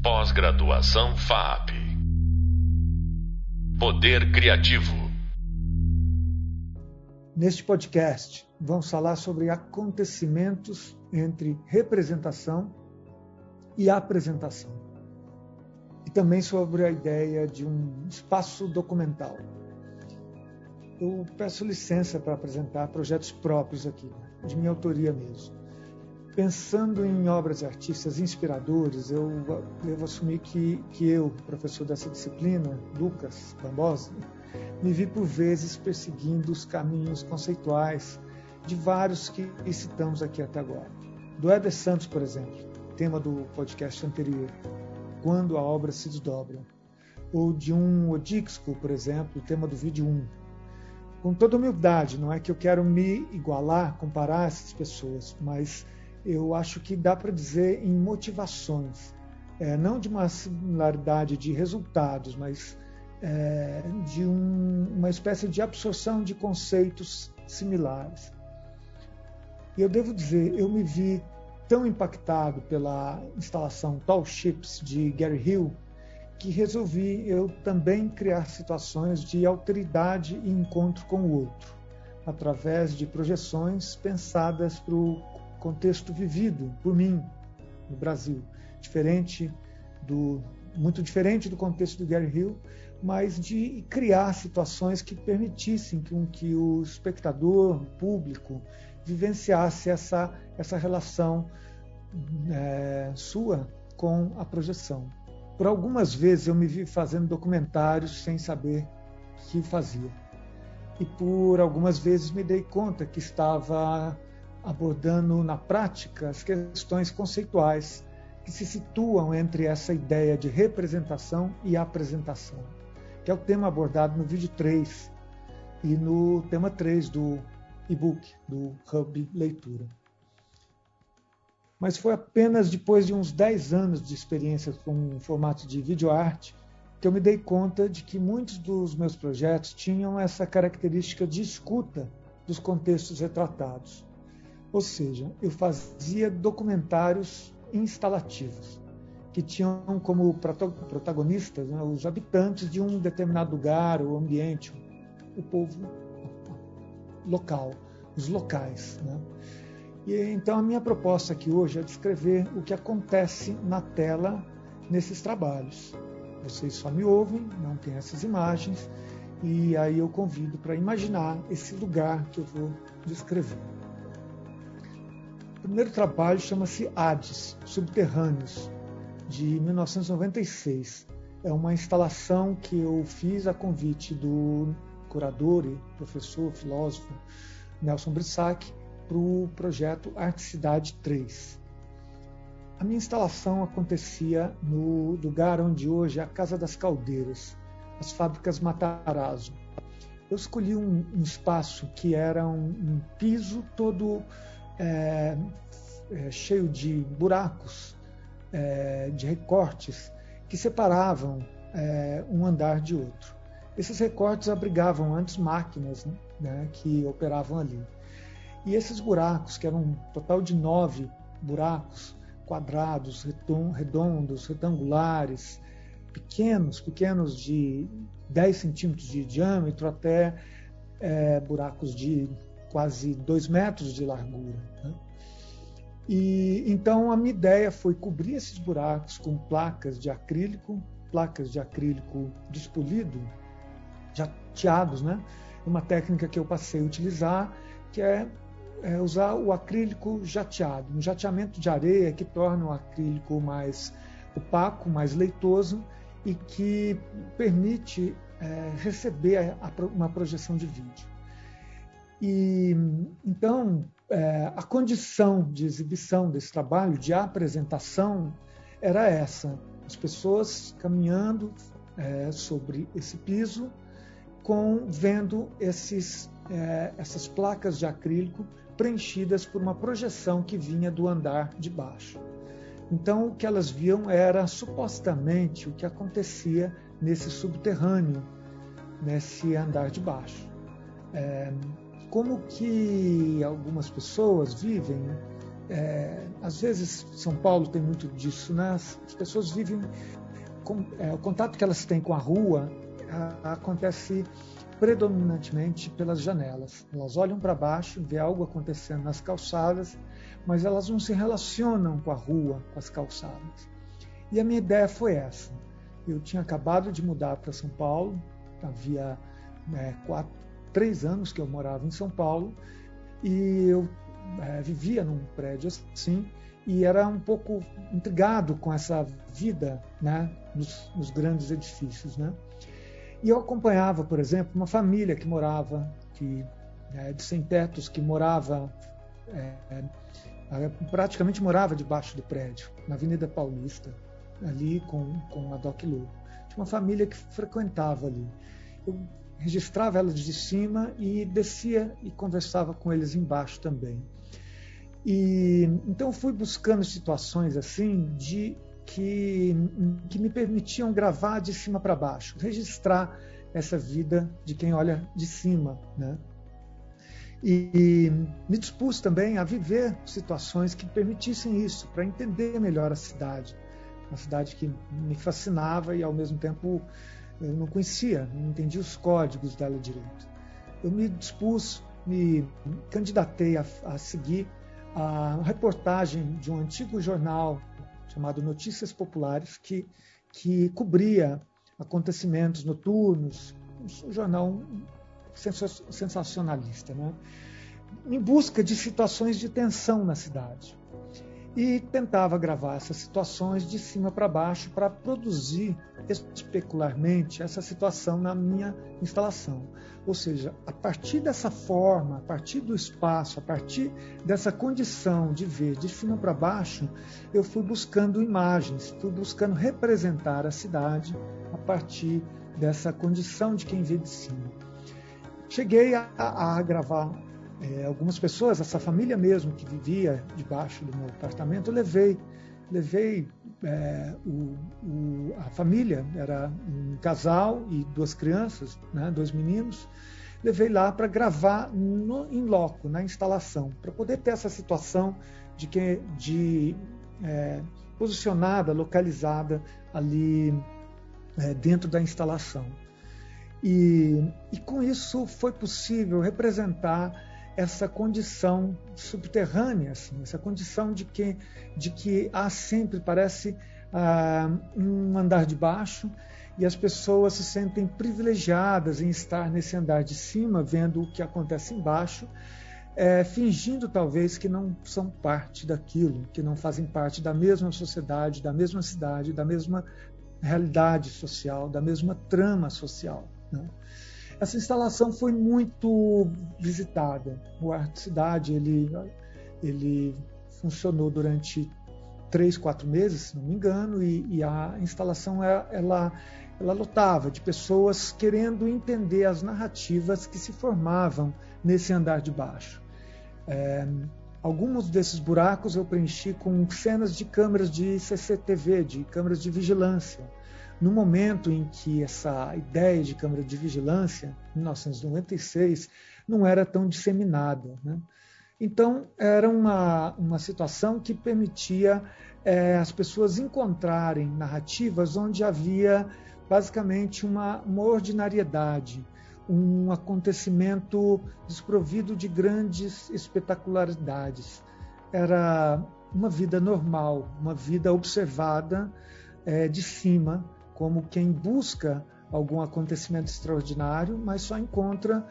Pós-graduação FAP. Poder Criativo. Neste podcast, vamos falar sobre acontecimentos entre representação e apresentação. E também sobre a ideia de um espaço documental. Eu peço licença para apresentar projetos próprios aqui, de minha autoria mesmo pensando em obras de artistas inspiradores, eu devo assumir que, que eu, professor dessa disciplina, Lucas Bambosa, me vi por vezes perseguindo os caminhos conceituais de vários que citamos aqui até agora. Do Eder Santos, por exemplo, tema do podcast anterior, Quando a Obra se Desdobra. Ou de um Odixco, por exemplo, tema do vídeo 1. Com toda humildade, não é que eu quero me igualar, comparar essas pessoas, mas eu acho que dá para dizer em motivações, é, não de uma similaridade de resultados, mas é, de um, uma espécie de absorção de conceitos similares. E eu devo dizer, eu me vi tão impactado pela instalação Tall Ships de Gary Hill que resolvi eu também criar situações de alteridade e encontro com o outro, através de projeções pensadas para o contexto vivido por mim no Brasil, diferente do muito diferente do contexto do Gary Hill, mas de criar situações que permitissem que, que o espectador, o público, vivenciasse essa, essa relação é, sua com a projeção. Por algumas vezes eu me vi fazendo documentários sem saber que fazia. E por algumas vezes me dei conta que estava abordando na prática as questões conceituais que se situam entre essa ideia de representação e apresentação, que é o tema abordado no vídeo 3 e no tema 3 do e-book, do Hub Leitura. Mas foi apenas depois de uns 10 anos de experiência com o formato de videoarte que eu me dei conta de que muitos dos meus projetos tinham essa característica de escuta dos contextos retratados. Ou seja, eu fazia documentários instalativos, que tinham como protagonistas né, os habitantes de um determinado lugar ou ambiente, o povo local, os locais. Né? E então a minha proposta aqui hoje é descrever o que acontece na tela nesses trabalhos. Vocês só me ouvem, não tem essas imagens, e aí eu convido para imaginar esse lugar que eu vou descrever. Primeiro trabalho chama-se Hades, Subterrâneos, de 1996. É uma instalação que eu fiz a convite do curador e professor, filósofo Nelson Brissac para o projeto Arte Cidade 3. A minha instalação acontecia no lugar onde hoje é a Casa das Caldeiras, as fábricas Matarazzo. Eu escolhi um, um espaço que era um, um piso todo é, é, cheio de buracos, é, de recortes que separavam é, um andar de outro. Esses recortes abrigavam antes máquinas né, né, que operavam ali. E esses buracos, que eram um total de nove buracos quadrados, redondos, retangulares, pequenos, pequenos de 10 centímetros de diâmetro até é, buracos de quase dois metros de largura. Né? E então a minha ideia foi cobrir esses buracos com placas de acrílico, placas de acrílico despolido, jateados, né? Uma técnica que eu passei a utilizar, que é, é usar o acrílico jateado, um jateamento de areia que torna o acrílico mais opaco, mais leitoso e que permite é, receber a, a, uma projeção de vídeo. E então é, a condição de exibição desse trabalho, de apresentação, era essa: as pessoas caminhando é, sobre esse piso, com vendo esses, é, essas placas de acrílico preenchidas por uma projeção que vinha do andar de baixo. Então, o que elas viam era supostamente o que acontecia nesse subterrâneo, nesse andar de baixo. É, como que algumas pessoas vivem, né? é, às vezes São Paulo tem muito disso, né? As pessoas vivem com, é, o contato que elas têm com a rua a, acontece predominantemente pelas janelas. Elas olham para baixo, vê algo acontecendo nas calçadas, mas elas não se relacionam com a rua, com as calçadas. E a minha ideia foi essa. Eu tinha acabado de mudar para São Paulo, havia é, quatro, três anos que eu morava em São Paulo e eu é, vivia num prédio assim e era um pouco intrigado com essa vida né, nos, nos grandes edifícios. Né? E eu acompanhava, por exemplo, uma família que morava, que, é, de sem-tetos, que morava, é, é, praticamente morava debaixo do prédio, na Avenida Paulista, ali com, com a Doc Lu. Tinha uma família que frequentava ali. Eu registrava elas de cima e descia e conversava com eles embaixo também. E então fui buscando situações assim de que, que me permitiam gravar de cima para baixo, registrar essa vida de quem olha de cima, né? E, me dispus também a viver situações que permitissem isso, para entender melhor a cidade, uma cidade que me fascinava e ao mesmo tempo eu não conhecia, não entendia os códigos dela direito. Eu me dispus, me candidatei a, a seguir a reportagem de um antigo jornal chamado Notícias Populares, que, que cobria acontecimentos noturnos, um jornal sensacionalista, né? em busca de situações de tensão na cidade e tentava gravar essas situações de cima para baixo para produzir especularmente essa situação na minha instalação. Ou seja, a partir dessa forma, a partir do espaço, a partir dessa condição de ver de cima para baixo, eu fui buscando imagens, fui buscando representar a cidade a partir dessa condição de quem vê de cima. Cheguei a, a gravar é, algumas pessoas, essa família mesmo que vivia debaixo do meu apartamento, eu levei, levei é, o, o, a família, era um casal e duas crianças, né, dois meninos, levei lá para gravar em loco, na instalação, para poder ter essa situação de que de é, posicionada, localizada ali é, dentro da instalação. E, e com isso foi possível representar essa condição subterrânea, assim, essa condição de que, de que há sempre, parece, ah, um andar de baixo e as pessoas se sentem privilegiadas em estar nesse andar de cima, vendo o que acontece embaixo, é, fingindo talvez que não são parte daquilo, que não fazem parte da mesma sociedade, da mesma cidade, da mesma realidade social, da mesma trama social. Né? Essa instalação foi muito visitada. O Arte Cidade ele, ele funcionou durante três, quatro meses, se não me engano, e, e a instalação ela, ela, ela lotava de pessoas querendo entender as narrativas que se formavam nesse andar de baixo. É, alguns desses buracos eu preenchi com cenas de câmeras de CCTV, de câmeras de vigilância no momento em que essa ideia de câmara de vigilância, em 1996, não era tão disseminada. Né? Então, era uma, uma situação que permitia é, as pessoas encontrarem narrativas onde havia basicamente uma, uma ordinariedade, um acontecimento desprovido de grandes espetacularidades. Era uma vida normal, uma vida observada é, de cima, como quem busca algum acontecimento extraordinário, mas só encontra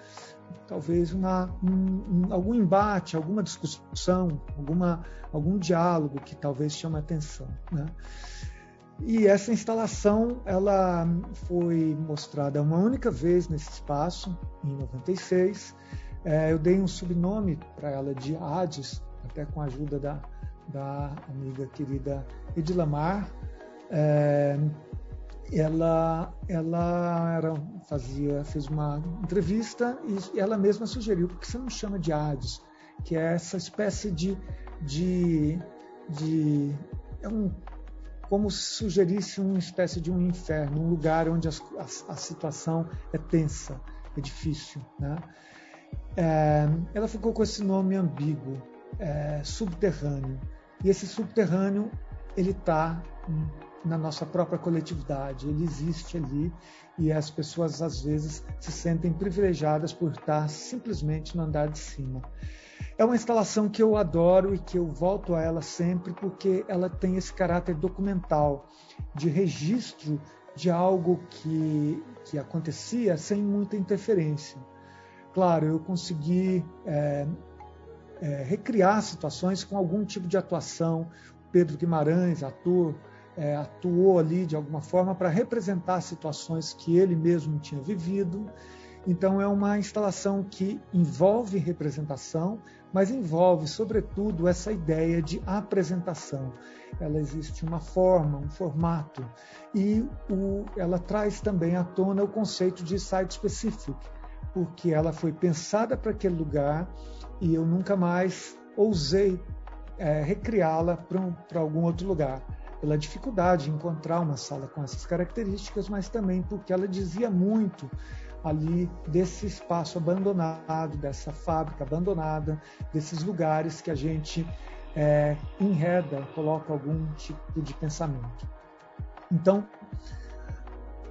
talvez uma, um, um, algum embate, alguma discussão, alguma, algum diálogo que talvez chame a atenção. Né? E essa instalação ela foi mostrada uma única vez nesse espaço, em 96. É, eu dei um subnome para ela de Hades, até com a ajuda da, da amiga querida Edilamar. É, ela ela era, fazia fez uma entrevista e ela mesma sugeriu porque você não chama de Hades que é essa espécie de de, de é um como se sugerisse uma espécie de um inferno um lugar onde a, a, situação é tensa é difícil né é, ela ficou com esse nome ambíguo é, subterrâneo. E esse subterrâneo ele está na nossa própria coletividade, ele existe ali e as pessoas às vezes se sentem privilegiadas por estar simplesmente no andar de cima. É uma instalação que eu adoro e que eu volto a ela sempre porque ela tem esse caráter documental, de registro de algo que, que acontecia sem muita interferência. Claro, eu consegui é, é, recriar situações com algum tipo de atuação. Pedro Guimarães, ator, é, atuou ali de alguma forma para representar situações que ele mesmo tinha vivido. Então, é uma instalação que envolve representação, mas envolve, sobretudo, essa ideia de apresentação. Ela existe uma forma, um formato, e o, ela traz também à tona o conceito de site specific, porque ela foi pensada para aquele lugar e eu nunca mais ousei é, recriá-la para algum outro lugar pela dificuldade de encontrar uma sala com essas características, mas também porque ela dizia muito ali desse espaço abandonado, dessa fábrica abandonada, desses lugares que a gente é, enreda, coloca algum tipo de pensamento. Então,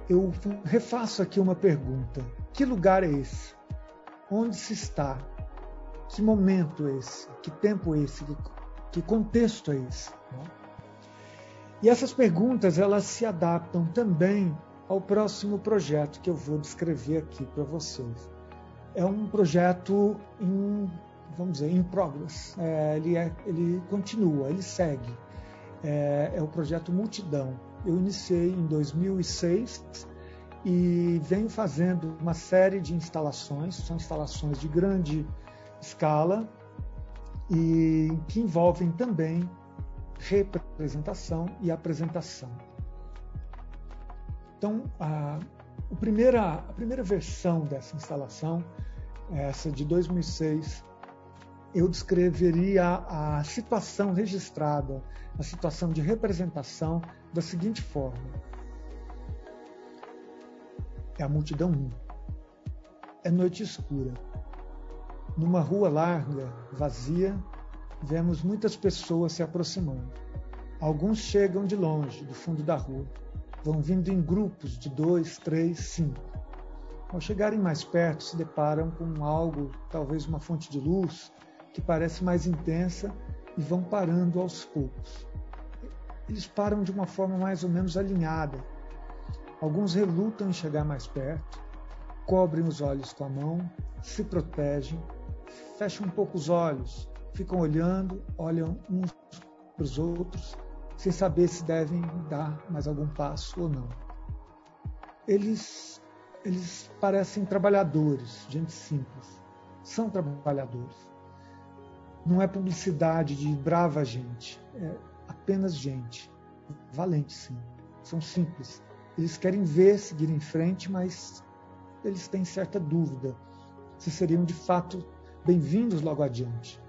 eu refaço aqui uma pergunta: que lugar é esse? Onde se está? Que momento é esse? Que tempo é esse? Que contexto é esse? E essas perguntas elas se adaptam também ao próximo projeto que eu vou descrever aqui para vocês. É um projeto em, vamos dizer, em progress. É, ele, é, ele continua, ele segue. É, é o projeto Multidão. Eu iniciei em 2006 e venho fazendo uma série de instalações, são instalações de grande escala e que envolvem também representação e apresentação. Então, a, a, primeira, a primeira versão dessa instalação, essa de 2006, eu descreveria a situação registrada, a situação de representação da seguinte forma: é a multidão 1. É noite escura. Numa rua larga, vazia, vemos muitas pessoas se aproximando. Alguns chegam de longe, do fundo da rua. Vão vindo em grupos de dois, três, cinco. Ao chegarem mais perto, se deparam com algo, talvez uma fonte de luz, que parece mais intensa e vão parando aos poucos. Eles param de uma forma mais ou menos alinhada. Alguns relutam em chegar mais perto, cobrem os olhos com a mão, se protegem, fecham um pouco os olhos, ficam olhando, olham uns para os outros, sem saber se devem dar mais algum passo ou não. Eles, eles parecem trabalhadores, gente simples. São trabalhadores. Não é publicidade de brava gente, é apenas gente. Valente, sim. São simples. Eles querem ver seguir em frente, mas eles têm certa dúvida se seriam de fato bem-vindos logo adiante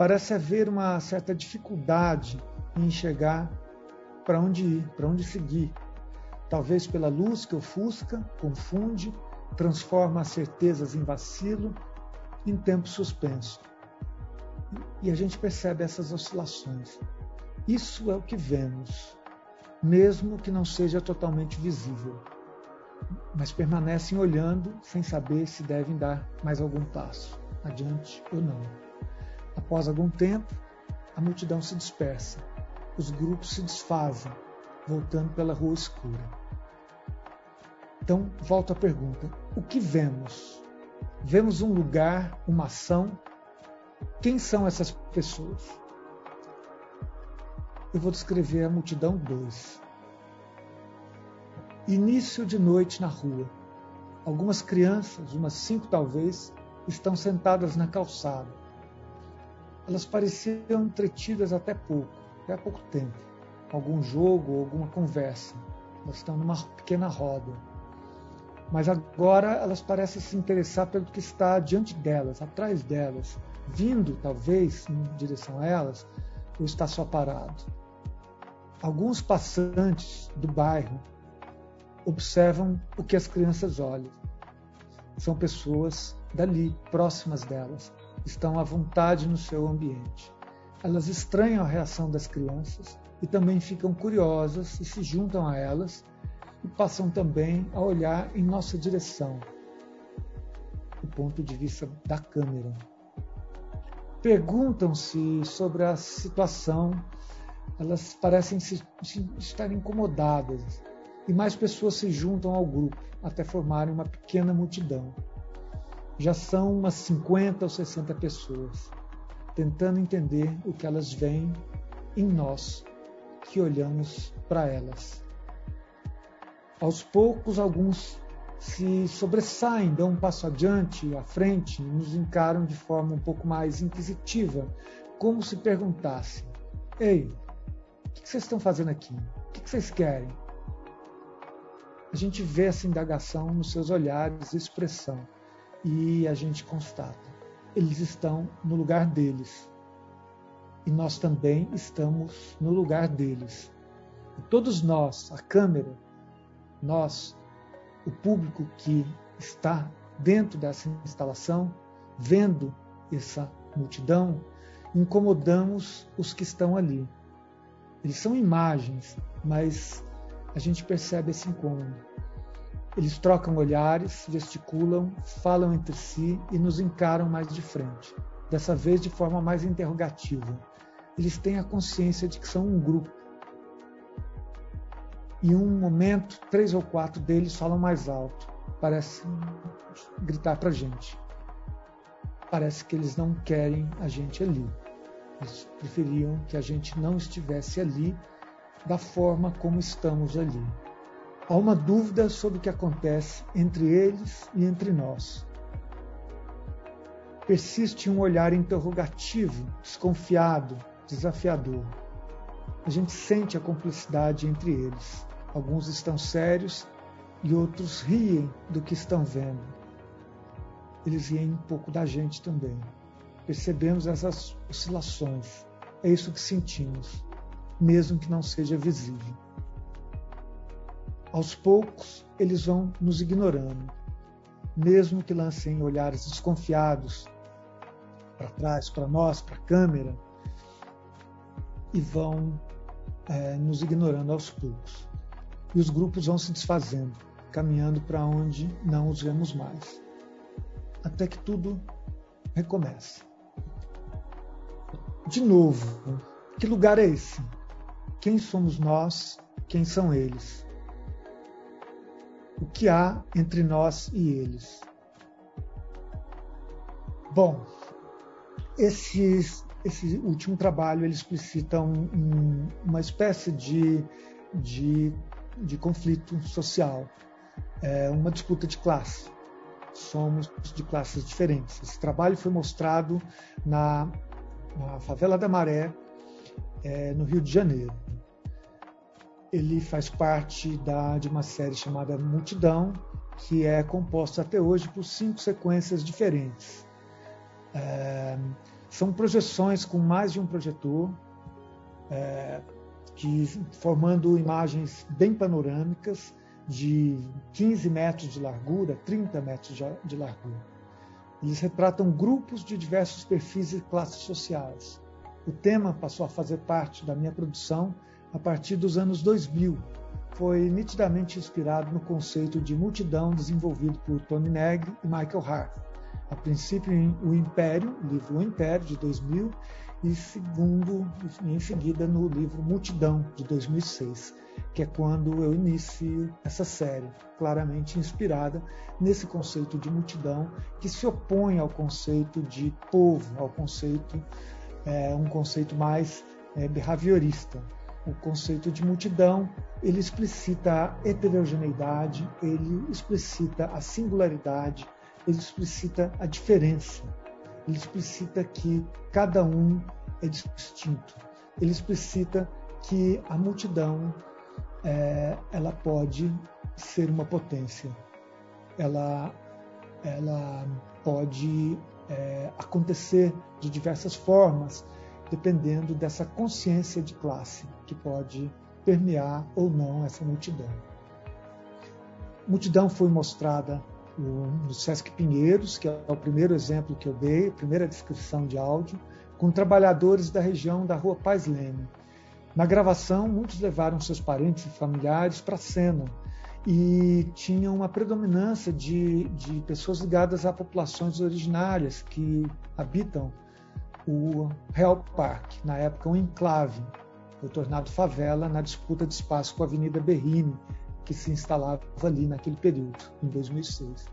parece haver uma certa dificuldade em enxergar para onde ir, para onde seguir. Talvez pela luz que ofusca, confunde, transforma as certezas em vacilo, em tempo suspenso. E a gente percebe essas oscilações. Isso é o que vemos, mesmo que não seja totalmente visível. Mas permanecem olhando sem saber se devem dar mais algum passo, adiante ou não. Após algum tempo, a multidão se dispersa. Os grupos se desfazem, voltando pela rua escura. Então, volto à pergunta: o que vemos? Vemos um lugar, uma ação? Quem são essas pessoas? Eu vou descrever a multidão 2. Início de noite na rua. Algumas crianças, umas cinco talvez, estão sentadas na calçada elas pareciam entretidas até pouco, até pouco tempo. Algum jogo, alguma conversa. Elas estão numa pequena roda. Mas agora elas parecem se interessar pelo que está diante delas, atrás delas, vindo talvez em direção a elas, ou está só parado. Alguns passantes do bairro observam o que as crianças olham. São pessoas dali, próximas delas, estão à vontade no seu ambiente. Elas estranham a reação das crianças e também ficam curiosas e se juntam a elas e passam também a olhar em nossa direção, do ponto de vista da câmera. Perguntam-se sobre a situação, elas parecem se, se estar incomodadas e mais pessoas se juntam ao grupo até formarem uma pequena multidão. Já são umas 50 ou 60 pessoas, tentando entender o que elas veem em nós que olhamos para elas. Aos poucos, alguns se sobressaem, dão um passo adiante, à frente, e nos encaram de forma um pouco mais inquisitiva, como se perguntassem: Ei, o que vocês estão fazendo aqui? O que vocês querem? A gente vê essa indagação nos seus olhares e expressão, e a gente constata: eles estão no lugar deles. E nós também estamos no lugar deles. E todos nós, a câmera, nós, o público que está dentro dessa instalação, vendo essa multidão, incomodamos os que estão ali. Eles são imagens, mas a gente percebe esse incômodo. Eles trocam olhares, gesticulam, falam entre si e nos encaram mais de frente, dessa vez de forma mais interrogativa. Eles têm a consciência de que são um grupo em um momento, três ou quatro deles falam mais alto, parecem gritar para a gente. Parece que eles não querem a gente ali. Eles preferiam que a gente não estivesse ali da forma como estamos ali. Há uma dúvida sobre o que acontece entre eles e entre nós. Persiste um olhar interrogativo, desconfiado, desafiador. A gente sente a cumplicidade entre eles. Alguns estão sérios e outros riem do que estão vendo. Eles riem um pouco da gente também. Percebemos essas oscilações. É isso que sentimos, mesmo que não seja visível. Aos poucos, eles vão nos ignorando, mesmo que lancem olhares desconfiados para trás, para nós, para a câmera, e vão é, nos ignorando aos poucos e os grupos vão se desfazendo, caminhando para onde não os vemos mais, até que tudo recomeça. De novo, que lugar é esse? Quem somos nós? Quem são eles? O que há entre nós e eles? Bom, esses, esse último trabalho ele explicita um, um, uma espécie de, de de conflito social, é uma disputa de classe. Somos de classes diferentes. Esse trabalho foi mostrado na, na favela da Maré, é, no Rio de Janeiro. Ele faz parte da, de uma série chamada Multidão, que é composta até hoje por cinco sequências diferentes. É, são projeções com mais de um projetor, é, que, formando imagens bem panorâmicas de 15 metros de largura, 30 metros de largura. Eles retratam grupos de diversos perfis e classes sociais. O tema passou a fazer parte da minha produção a partir dos anos 2000. Foi nitidamente inspirado no conceito de multidão desenvolvido por Tony Negri e Michael Hart. A princípio, o Império, livro O Império, de 2000, e segundo, em seguida, no livro Multidão, de 2006, que é quando eu inicio essa série, claramente inspirada nesse conceito de multidão, que se opõe ao conceito de povo, ao conceito, é, um conceito mais é, behaviorista. O conceito de multidão, ele explicita a heterogeneidade, ele explicita a singularidade, ele explicita a diferença ele explicita que cada um é distinto. Ele explicita que a multidão é, ela pode ser uma potência. Ela, ela pode é, acontecer de diversas formas, dependendo dessa consciência de classe que pode permear ou não essa multidão. Multidão foi mostrada no Sesc Pinheiros, que é o primeiro exemplo que eu dei, a primeira descrição de áudio, com trabalhadores da região da Rua Paz Leme. Na gravação, muitos levaram seus parentes e familiares para a cena e tinha uma predominância de, de pessoas ligadas a populações originárias que habitam o Real Park, na época um enclave, foi tornado favela na disputa de espaço com a Avenida Berrini, que se instalava ali naquele período, em 2006.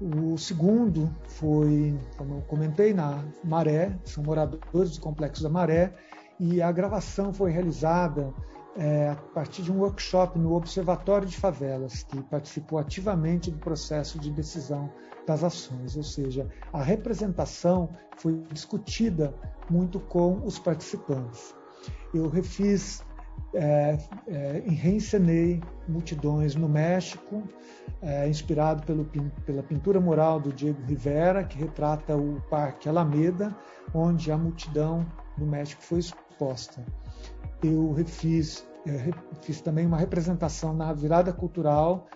O segundo foi, como eu comentei, na Maré, são moradores do Complexo da Maré, e a gravação foi realizada é, a partir de um workshop no Observatório de Favelas, que participou ativamente do processo de decisão das ações, ou seja, a representação foi discutida muito com os participantes. Eu refiz, é, é, reencenei multidões no México, é, inspirado pelo, pela pintura mural do Diego Rivera, que retrata o Parque Alameda, onde a multidão no México foi exposta. Eu refiz, é, fiz também uma representação na virada cultural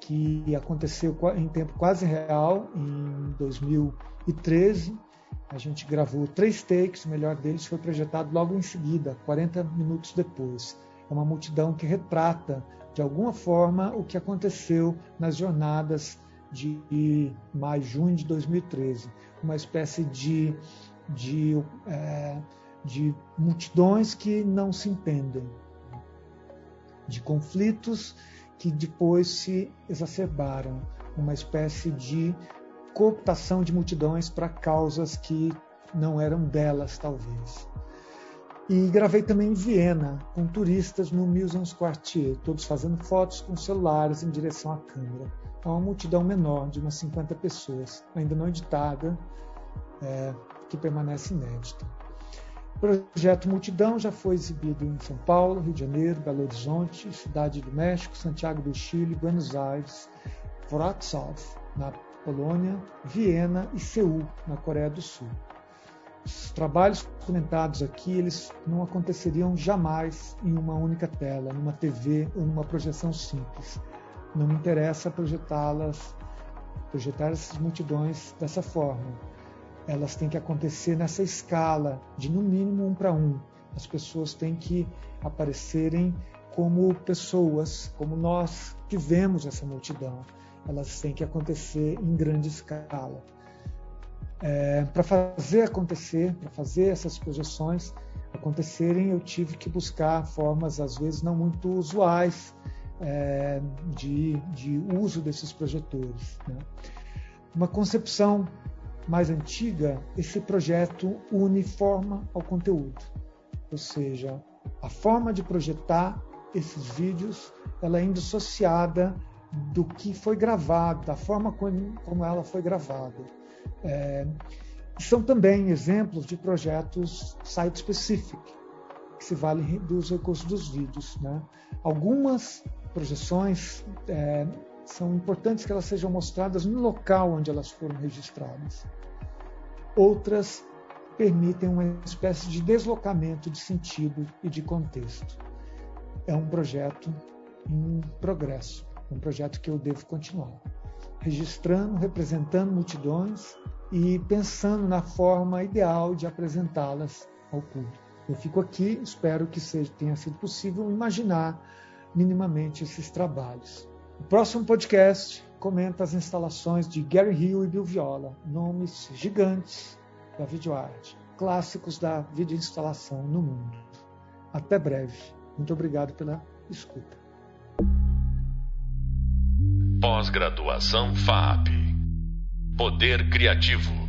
que aconteceu em tempo quase real em 2013. A gente gravou três takes, o melhor deles foi projetado logo em seguida, 40 minutos depois. É uma multidão que retrata, de alguma forma, o que aconteceu nas jornadas de maio, junho de 2013. Uma espécie de, de, é, de multidões que não se entendem, de conflitos que depois se exacerbaram, uma espécie de cooptação de multidões para causas que não eram delas, talvez. E gravei também em Viena, com turistas no Museums Quartier, todos fazendo fotos com celulares em direção à câmera. É uma multidão menor, de umas 50 pessoas, ainda não editada, é, que permanece inédita. Projeto Multidão já foi exibido em São Paulo, Rio de Janeiro, Belo Horizonte, Cidade do México, Santiago do Chile, Buenos Aires, Wrocław, na Polônia, Viena e Seul, na Coreia do Sul. Os trabalhos comentados aqui, eles não aconteceriam jamais em uma única tela, numa TV ou numa projeção simples. Não me interessa projetá-las, projetar essas multidões dessa forma elas têm que acontecer nessa escala de no mínimo um para um. As pessoas têm que aparecerem como pessoas, como nós que vemos essa multidão. Elas têm que acontecer em grande escala. É, para fazer acontecer, para fazer essas projeções acontecerem, eu tive que buscar formas, às vezes, não muito usuais é, de, de uso desses projetores. Né? Uma concepção mais antiga, esse projeto une forma ao conteúdo. Ou seja, a forma de projetar esses vídeos ela é indissociada do que foi gravado, da forma como ela foi gravada. É, são também exemplos de projetos site-specific, que se valem dos recursos dos vídeos. Né? Algumas projeções é, são importantes que elas sejam mostradas no local onde elas foram registradas. Outras permitem uma espécie de deslocamento de sentido e de contexto. É um projeto em progresso, um projeto que eu devo continuar, registrando, representando multidões e pensando na forma ideal de apresentá-las ao público. Eu fico aqui, espero que seja, tenha sido possível imaginar minimamente esses trabalhos. O próximo podcast comenta as instalações de Gary Hill e Bill Viola, nomes gigantes da videoarte, clássicos da videoinstalação no mundo. Até breve. Muito obrigado pela escuta. Pós-graduação FAP. Poder Criativo.